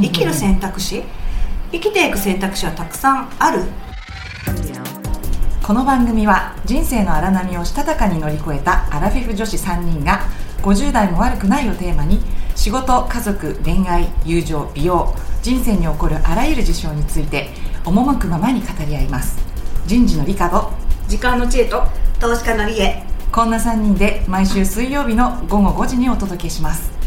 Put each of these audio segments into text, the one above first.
生きる選択肢。生きていく選択肢はたくさんある。この番組は人生の荒波をしたたかに乗り越えたアラフィフ女子3人が50代も悪くないをテーマに仕事家族恋愛友情美容人生に起こるあらゆる事象について赴くままに語り合います。人事の理科と時間の知恵と投資家のりえこんな3人で毎週水曜日の午後5時にお届けします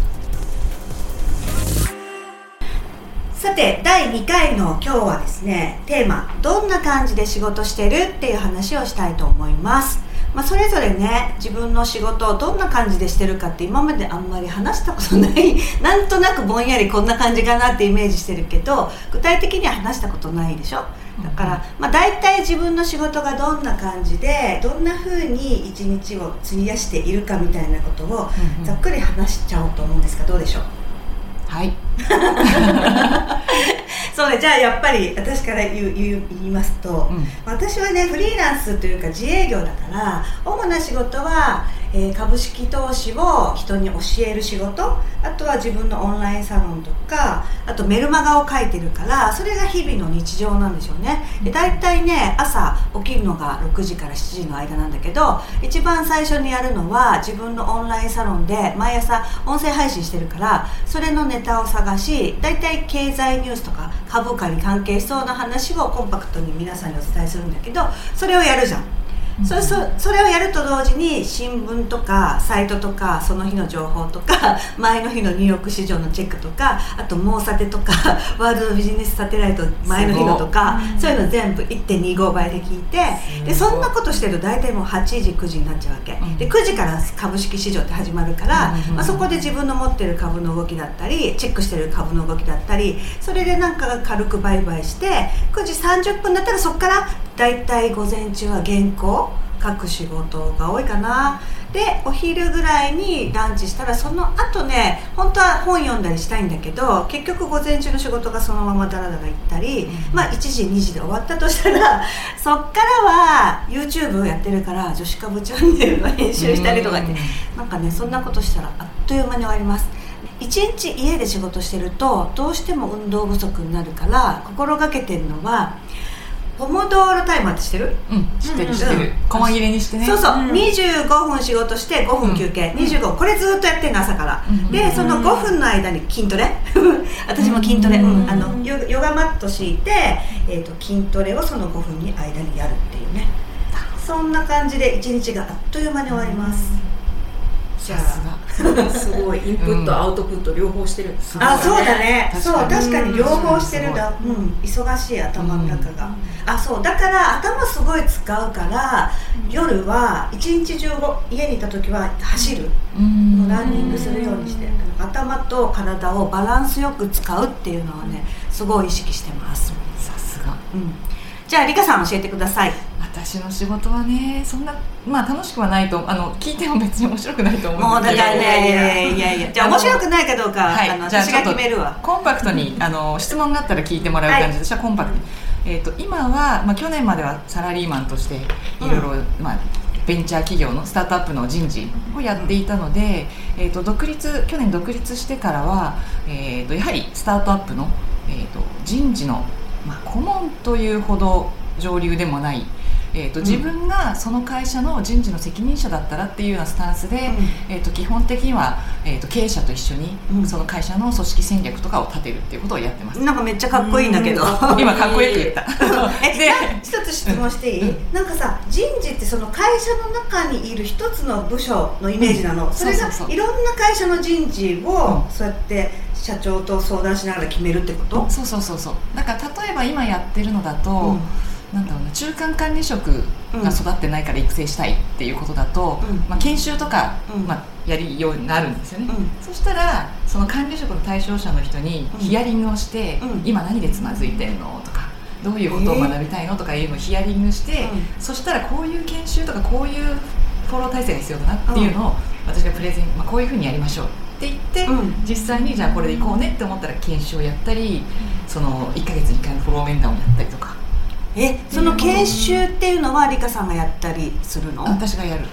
さて第2回の今日はですねテーマ「どんな感じで仕事してる?」っていう話をしたいと思います。まあ、それぞれね自分の仕事をどんな感じでしてるかって今まであんまり話したことない なんとなくぼんやりこんな感じかなってイメージしてるけど具体的には話したことないでしょ？だから、まあ、大体自分の仕事がどんな感じでどんな風に一日を費やしているかみたいなことをざっくり話しちゃおうと思うんですがどうでしょう？はい。そうねじゃあやっぱり私から言う言いますと、うん、私はねフリーランスというか自営業だから主な仕事はえー、株式投資を人に教える仕事あとは自分のオンラインサロンとかあとメルマガを書いてるからそれが日々の日常なんでしょうね。で大体ね朝起きるのが6時から7時の間なんだけど一番最初にやるのは自分のオンラインサロンで毎朝音声配信してるからそれのネタを探し大体経済ニュースとか株価に関係しそうな話をコンパクトに皆さんにお伝えするんだけどそれをやるじゃん。そそそれをやると同時に新聞とかサイトとかその日の情報とか 前の日のニューヨーク市場のチェックとかあとモーサテとか ワールドビジネスサテライト前の日のとかそういうの全部1.25倍で聞いてでそんなことしてると大体もう8時9時になっちゃうわけ、で9時から株式市場って始まるから、まあ、そこで自分の持ってる株の動きだったりチェックしてる株の動きだったりそれでなんか軽く売買して9時30分だったらそこから大体午前中は原稿書く仕事が多いかな。でお昼ぐらいにランチしたらその後ね本当は本読んだりしたいんだけど結局午前中の仕事がそのままダラダラ行ったり、うん、まあ1時2時で終わったとしたら そっからは YouTube をやってるから女子株チャンネルの編集したりとかって、うん、なんかねそんなことしたらあっという間に終わります。一日家で仕事してるとどうしても運動不足になるから心がけてるのはポモドーロタイマーって知ってる？うん。知ってる。知ってる。細切れにしてね。そうそう、うん、25分仕事して5分休憩、うん、25これずっとやってんの朝から、うん、でその5分の間に筋トレ？私も筋トレ、うん、あのヨヨガマット敷いて、えーと、筋トレをその5分に間にやるっていうね。そんな感じで一日があっという間に終わります、じゃあすごい。インプット、アウトプット両方してる。あそうだね。そう確かに。両方してるんだ、うん、忙しい頭の中が、あそう。だから頭すごい使うから夜は一日中家にいた時は走る、うランニングするようにして。頭と体をバランスよく使うっていうのはねすごい意識してます。さすが、うん、じゃあ理香さん教えてください私の仕事はねそんなまあ楽しくはないとあの聞いても別に面白くないと思うんですけど。もうだからねいやいやじゃあ面白くないかどうか、はい、あの私が決めるわ。コンパクトにあの質問があったら聞いてもらう感じで、私はコンパクトに、えーと、今は、まあ、去年まではサラリーマンとしていろいろ、まあベンチャー企業のスタートアップの人事をやっていたので、えーと、独立去年独立してからは、えーと、やはりスタートアップの、えー、と人事の、まあ、顧問というほど上流でもないえーと、自分がその会社の人事の責任者だったらっていうようなスタンスで、うん、えーと、基本的には、えーと、経営者と一緒に、その会社の組織戦略とかを立てるっていうことをやってます。なんかめっちゃかっこいいんだけど、今かっこよく言った。え で一つ質問していい、うん、なんかさ人事ってその会社の中にいる一つの部署のイメージなの、うん、それがいろんな会社の人事をそうやって社長と相談しながら決めるってこと？そうそうそうそう。だから例えば今やってるのだと、なんだろうな中間管理職が育ってないから育成したいっていうことだと、うん、まあ、研修とか、うん、まあ、やりようになるんですよね、うん、そしたらその管理職の対象者の人にヒアリングをして「今何でつまずいてんの?」とか「どういうことを学びたいの?」とかいうのをヒアリングして、そしたらこういう研修とかこういうフォロー体制が必要だなっていうのを私がプレゼン、まあ、こういうふうにやりましょうって言って、実際にじゃあこれでいこうねって思ったら研修をやったりその1か月に1回のフォロー面談をやったりとか。えその研修っていうのは理香さんがやったりするの？私がやる。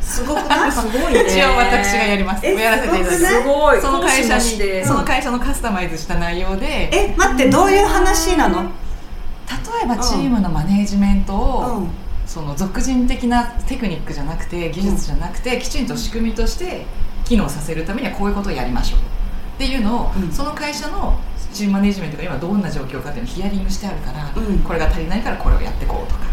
すごくない？すごいね。一応私がやります。えやらせていただきます。すごい？その会社にその会社のカスタマイズした内容で。え待ってどういう話なの？例えばチームのマネージメントを、うん。その俗人的なテクニックじゃなくて技術じゃなくて、きちんと仕組みとして機能させるためにはこういうことをやりましょう。っていうのを、うん。その会社のチームマネージメントが今どんな状況かっていうのをヒアリングしてあるから、うん。これが足りないからこれをやっていこうとか。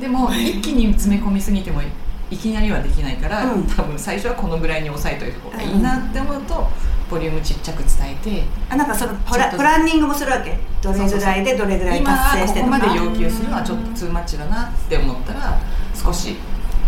でも一気に詰め込みすぎてもいきなりはできないから、うん。多分最初はこのぐらいに抑えといた方がいいなって思うと、ボリュームちっちゃく伝えてあなんかそのプラプランニングもするわけどれぐらいでどれぐらい今達成してとかここまで要求するのはちょっとツーマッチだなって思ったら少し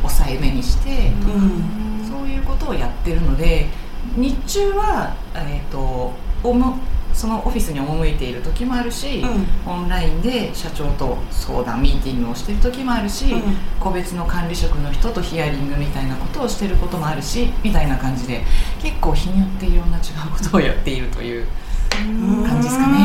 抑えめにして、うん。そういうことをやってるので日中は、えー、とおもそのオフィスに赴いている時もあるし、オンラインで社長と相談ミーティングをしてる時もあるし、うん。個別の管理職の人とヒアリングみたいなことをしてることもあるしみたいな感じで結構日によっていろんな違うことをやっているという感じですかね。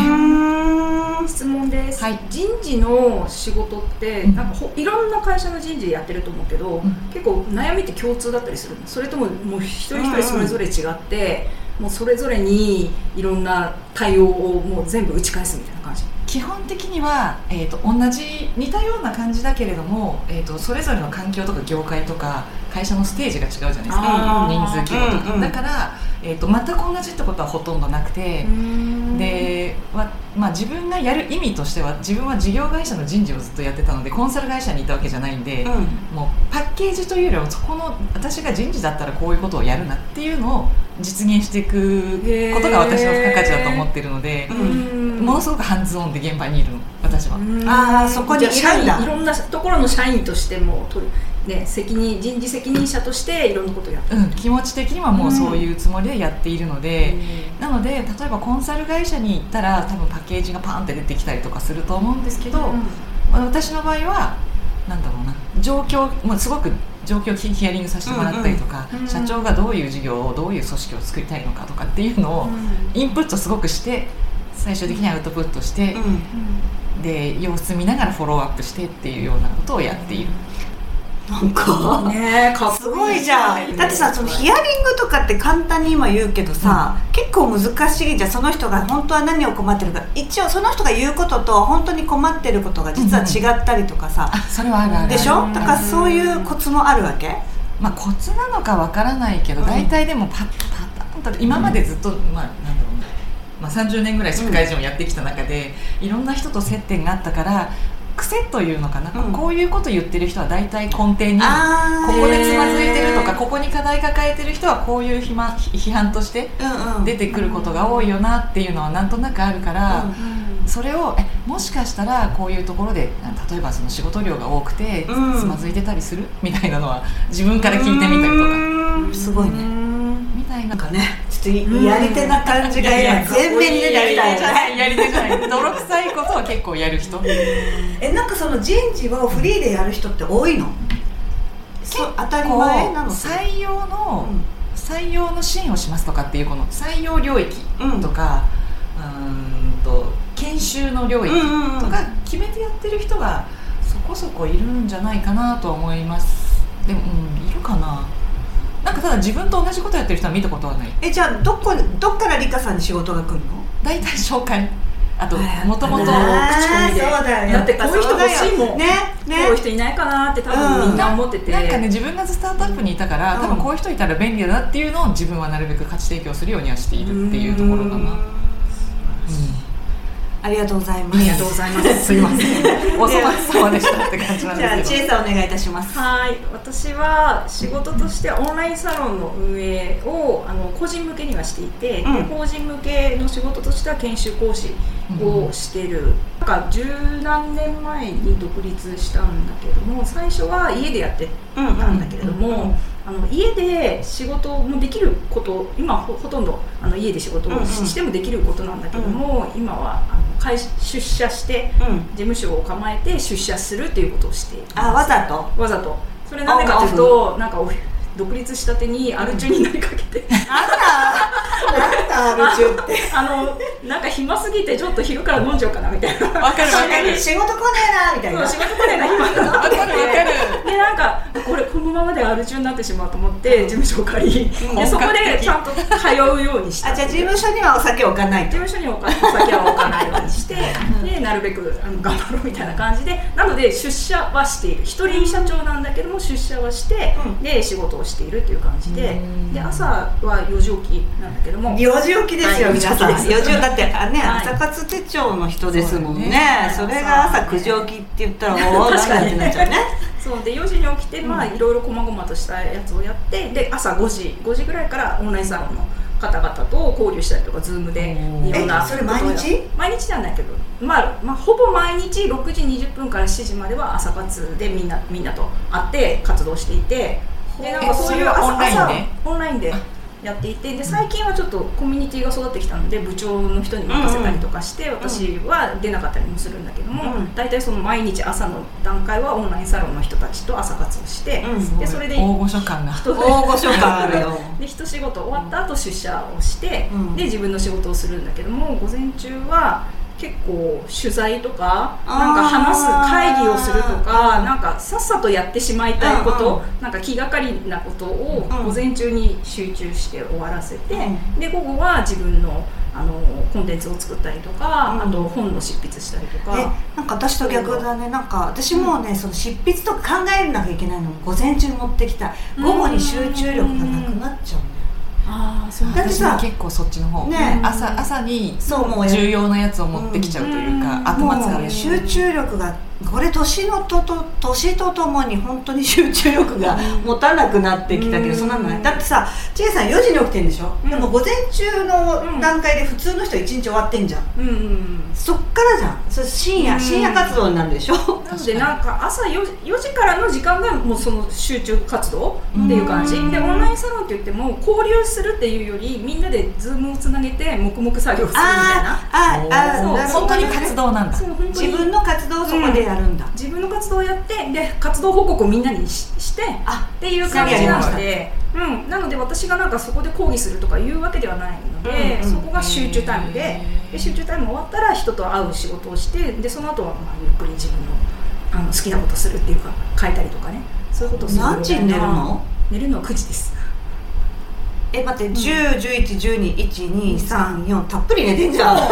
ね質問です、はい。人事の仕事ってうん。なんかほいろんな会社の人事やってると思うけど、ん。結構悩みって共通だったりするの？それとももう一人一人それぞれ違って、もうそれぞれにいろんな対応をもう全部打ち返すみたいな感じ。基本的には、えー、と同じ似たような感じだけれども、えー、とそれぞれの環境とか業界とか会社のステージが違うじゃないですか。人数規模とか、うんうんだから、えー、と全く同じってことはほとんどなくて、でわまあ、自分がやる意味としては自分は事業会社の人事をずっとやってたのでコンサル会社にいたわけじゃないんで、もうパッケージというよりはそこの私が人事だったらこういうことをやるなっていうのを実現していくことが私の付加価値だと思ってるので、うん。ものすごくハンズオンで現場にいるの私は。あーそこにいいろんなところの社員としても取る、ね、責任人事責任者としていろんなことをやってうん、気持ち的にはもうそういうつもりでやっているので、なので例えばコンサル会社に行ったら多分パッケージがパーンって出てきたりとかすると思うん。ですけど、まあ私の場合はなんだろうな状況もうすごく状況をヒヒアリングさせてもらったりとか、うんうん社長がどういう事業をどういう組織を作りたいのかとかっていうのをインプットすごくして最終的にアウトプットして、で様子見ながらフォローアップしてっていうようなことをやっている。なんか。ねえかっすごいじゃん。だってさそのヒアアリングとかって簡単に今言うけどさ、結構難しいじゃん。その人が本当は何を困ってるか。一応その人が言うことと本当に困ってることが実は違ったりとかさ、あそれはあるあるでしょ？だからそういうコツもあるわけ？まあ、コツなのかわからないけど、うん。大体でもパッパターンと今までずっと、まあなんだろうな、まあ、30年ぐらい社会人をやってきた中で、いろんな人と接点があったから癖というのかな、うん。こういうこと言ってる人は大体根底にここでつまずいてるとかここに課題抱えてる人はこういう批判批判として出てくることが多いよなっていうのはなんとなくあるから。それをえもしかしたらこういうところで例えばその仕事量が多くてうん。つまずいてたりする？みたいなのは自分から聞いてみたりとか。うん。すごいね。みたいな。なんかねちょっとやり手な感じが今全面に出てきたよね。やり手じゃない。泥臭いことは結構やる人。えなんかその人事をフリーでやる人って多いの？そう当たり前なの採用の、採用の支援をしますとかっていうこの採用領域うんとか、うーんと研修の領域とか決めてやってる人がそこそこいるんじゃないかなとは思います。でも、うん、いるかななんかただ自分と同じことやってる人は見たことはない。えじゃあどこどっからリカさんに仕事が来るの？大体紹介。あとあもともと口コミで。だってこういう人欲しいもん。ねね。こういう人いないかなって多分みんな思ってて、なんかね自分がスタートアップにいたから、うん。多分こういう人いたら便利だなっていうのを自分はなるべく価値提供するようにはしているっていうところかな、ありがとうございます。ありがとうございます。すいません。お粗末様でしたって感じなんじゃあですけど。千恵さんお願いいたします。はい。私は仕事としてオンラインサロンの運営をあの個人向けにはしていて、うん。で個人向けの仕事としては研修講師をしてる、なんか十何年前に独立したんだけども最初は家でやってうんたんだけれども、あの家で仕事もできること今ほほとんどあの家で仕事をし,、うんうんてもできることなんだけども、今はあの会出社してうん。事務所を構えて出社するっていうことをしています。あわざと？わざと。それなんでかというとなんかお独立したてにアル中になりかけて。あらなんだアル中って。あのなんか暇すぎてちょっと昼から飲んじゃおうかなみたいな。わかるわかる。仕事来ねえなみたいな。そう仕事これが暇だなわかるわかる。でなんかこれこのままでアル中になってしまうと思って事務所を借りうん。でそこでちゃんと通うようにした。あじゃあ事務所にはお酒置かない事と務所にお金お酒は置かないようにしてでなるべくあの頑張ろうみたいな感じで。なので出社はしている。一人社長なんだけども出社はして、うん。で仕事をしているっていう感じで。うん。で朝は4時起きなんだけども。4時起きですよ、はい皆さん。4時起きです。4時だってあね、はい。朝活手帳の人ですもんね。そうそれが朝9時起きって言ったらおお確かに。ってなっちゃうね。そうで4時に起きてまあいろいろ細々としたやつをやってで朝5時5時ぐらいからオンラインサロンの方々と交流したりとかズームでいろんなえそれ毎日？毎日なんだけど、まあ、まあほぼ毎日6時20分から7時までは朝活でみんなみんなと会って活動していて。でなんかそういう朝オンラインで？朝オンラインでやっていてで最近はちょっとコミュニティが育ってきたので部長の人に任せたりとかして、私は出なかったりもするんだけども、うん。大体その毎日朝の段階はオンラインサロンの人たちと朝活をして、うん。でそれで大御所感が。人大御所感あるよ。で一仕事終わった後出社をして、うん。で自分の仕事をするんだけども午前中は結構取材とかなんか話す会議をするとかうん。なんかさっさとやってしまいたいこと、うんなんか気がかりなことをうん。午前中に集中して終わらせて、うん。で午後は自分のあのコンテンツを作ったりとか、うん。あと本の執筆したりとえか。なんか私と逆だね。なんか私もねその執筆とか考えなきゃいけないのも午前中に持ってきた。午後に集中力がなくなっちゃうねあーそうだ。ってさ結構そっちの方、ね。朝朝にそうもう重要なやつを持ってきちゃうというか、頭使う集中力がこれ年のとと年とともに本当に集中力が持たなくなってきたけど、うん。そんなのない。だってさ千恵さん4時に起きてんでしょ、うん。でも午前中の段階で普通の人1日終わってんじゃん。うんうんうん。そっからじゃん。それ深夜、うん。深夜活動になるでしょ？なのでなんか朝 4, 4時からの時間がもうその集中活動っていう感じ。うんでオンラインサロンって言っても交流するっていうよりみんなでズームをつなげて黙々作業するみたいな。あーあーあーそう本当に活動なんだ。そう本当に。自分の活動をそこでやるんだ、自分の活動をやってで活動報告をみんなにししてあっていう感じなので、うん、なので私がなんかそこで講義するとかいうわけではないので、うんうんそこが集中タイムでで集中タイム終わったら人と会う仕事をしてでその後はまあゆっくり自分のあの好きなことするっていうか書いたりとかね。そういうことをする何時に寝るの？寝るのは9時ですえ待って1011121234たっぷり寝てんじゃん。めっち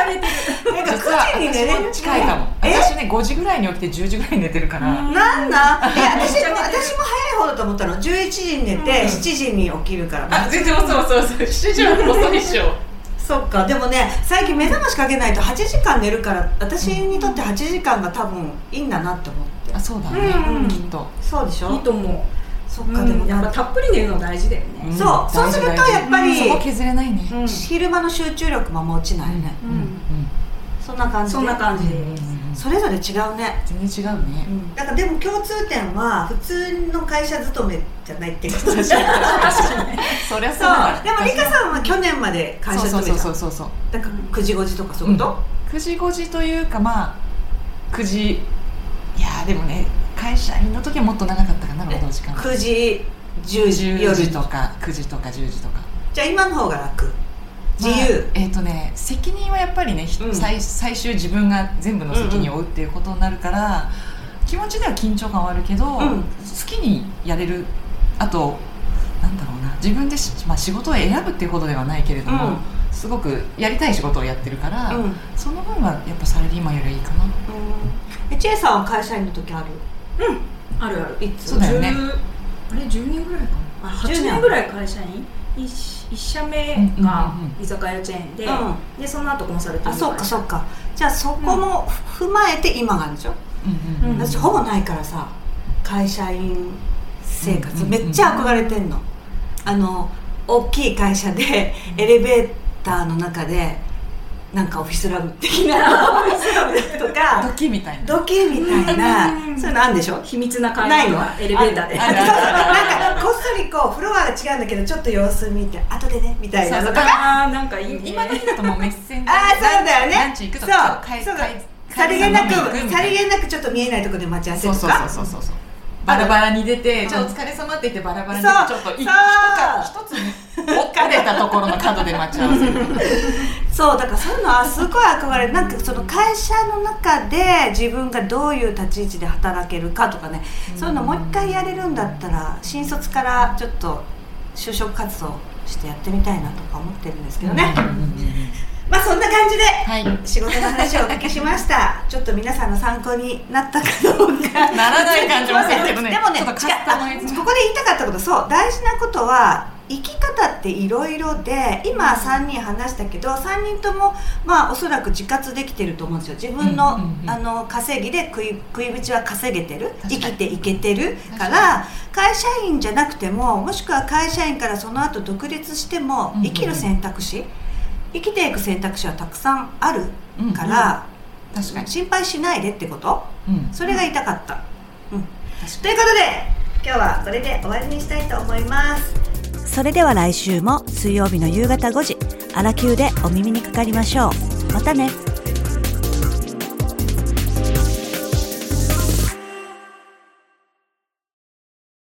ゃ寝てる。なんか実は9時に寝れる近いかも。え？私ね5時ぐらいに起きて10時ぐらいに寝てるから、うんなんだいや私も私も早い方だと思ったの。11時に寝て、うん。7時に起きるから。あ全然そうそうそう。7時は遅いっしょ。そっか。でもね最近目覚ましかけないと8時間寝るから私にとって8時間が多分いいんだなって思って。あそうだね、うんきっと。そうでしょ？いいと思うそっかでもやっぱたっぷり寝るの大事だよね、ん。そう。そうするとやっぱりそこ削れないね、うん。昼間の集中力も落ちないね、うん。うん。そんな感じで。そんな感じ。でうん。それぞれ違うね。全然違うね、だからでも共通点は普通の会社勤めじゃないっていうことでしょそりゃそう。そうだでもリカさんは去年まで会社そう勤めた。そうそうそうそうだから9時5時とかそういうこと、9時5時というかまあ9時いやーでもね会社員の時はもっと長かったかな労働時間。9時10時10夜時とか。9時とか10時とか。じゃあ今の方が楽。自由、まあえっ、とね責任はやっぱりね、ひうん。最最終自分が全部の責任を負うっていうことになるから、気持ちでは緊張感はあるけど、ん。好きにやれるあとなんだろうな自分でし、まあ、仕事を選ぶっていうことではないけれども、うん。すごくやりたい仕事をやってるから、うん。うんその分はやっぱサラリーマンよりはいいかな。えチェイさんは会社員の時ある？あるある。いつ？そうだよね。10あれ？10年ぐらいかな。あ10 8年。年ぐらい会社員？一一社目が居酒屋チェーンで、うん。でその後コンサルティングあそっかそっか。じゃあそこも踏まえて今があるでしょ、うんうんうん。私ほぼないからさ会社員生活。うんめっちゃ憧れてんの、あの大きい会社でエレベーターの中でなんかオフィスラブ的なオフィスラブとドかキみたいな。時計みたいなうん。そういうのあるんでしょ？秘密な会ないの？エレベーターで。なんかこっそりこうフロアが違うんだけどちょっと様子見て後でねみたいなのとか。あーなんかいいね今時だともうメッセンジャーああそうだよね。ランチ行くとそう。か帰そう帰さりげなくさりげなくちょっと見えないところで待ち合わせそうそうとかそうそうそう。バラバラに出て、うん。じゃあお疲れ様って言ってバラバラにそう。出てちょっとい一つね置かれたところの角で待ち合わせ。るそうだからそういうのはすごい憧れるなんかその会社の中で自分がどういう立ち位置で働けるかとかね、うん、そういうのもう一回やれるんだったら新卒からちょっと就職活動してやってみたいなとか思ってるんですけどね、まあそんな感じで、仕事の話をお聞きしました。ちょっと皆さんの参考になったかどうか。ならない感じませんけどね。でもねここで言いたかったこと。そう大事なことは生き方っていろいろで今3人話したけど3人ともまあおそらく自活できてると思うんですよ。自分の,、あの稼ぎで食い食い口は稼げてる？生きていけてるから会社員じゃなくてももしくは会社員からその後独立しても生きる選択肢、生きていく選択肢はたくさんあるから、確かに。心配しないでってこと、それが言いたかった。うん、ということで今日はこれで終わりにしたいと思います。それでは来週も水曜日の夕方5時、あらきゅうでお耳にかかりましょう。またね。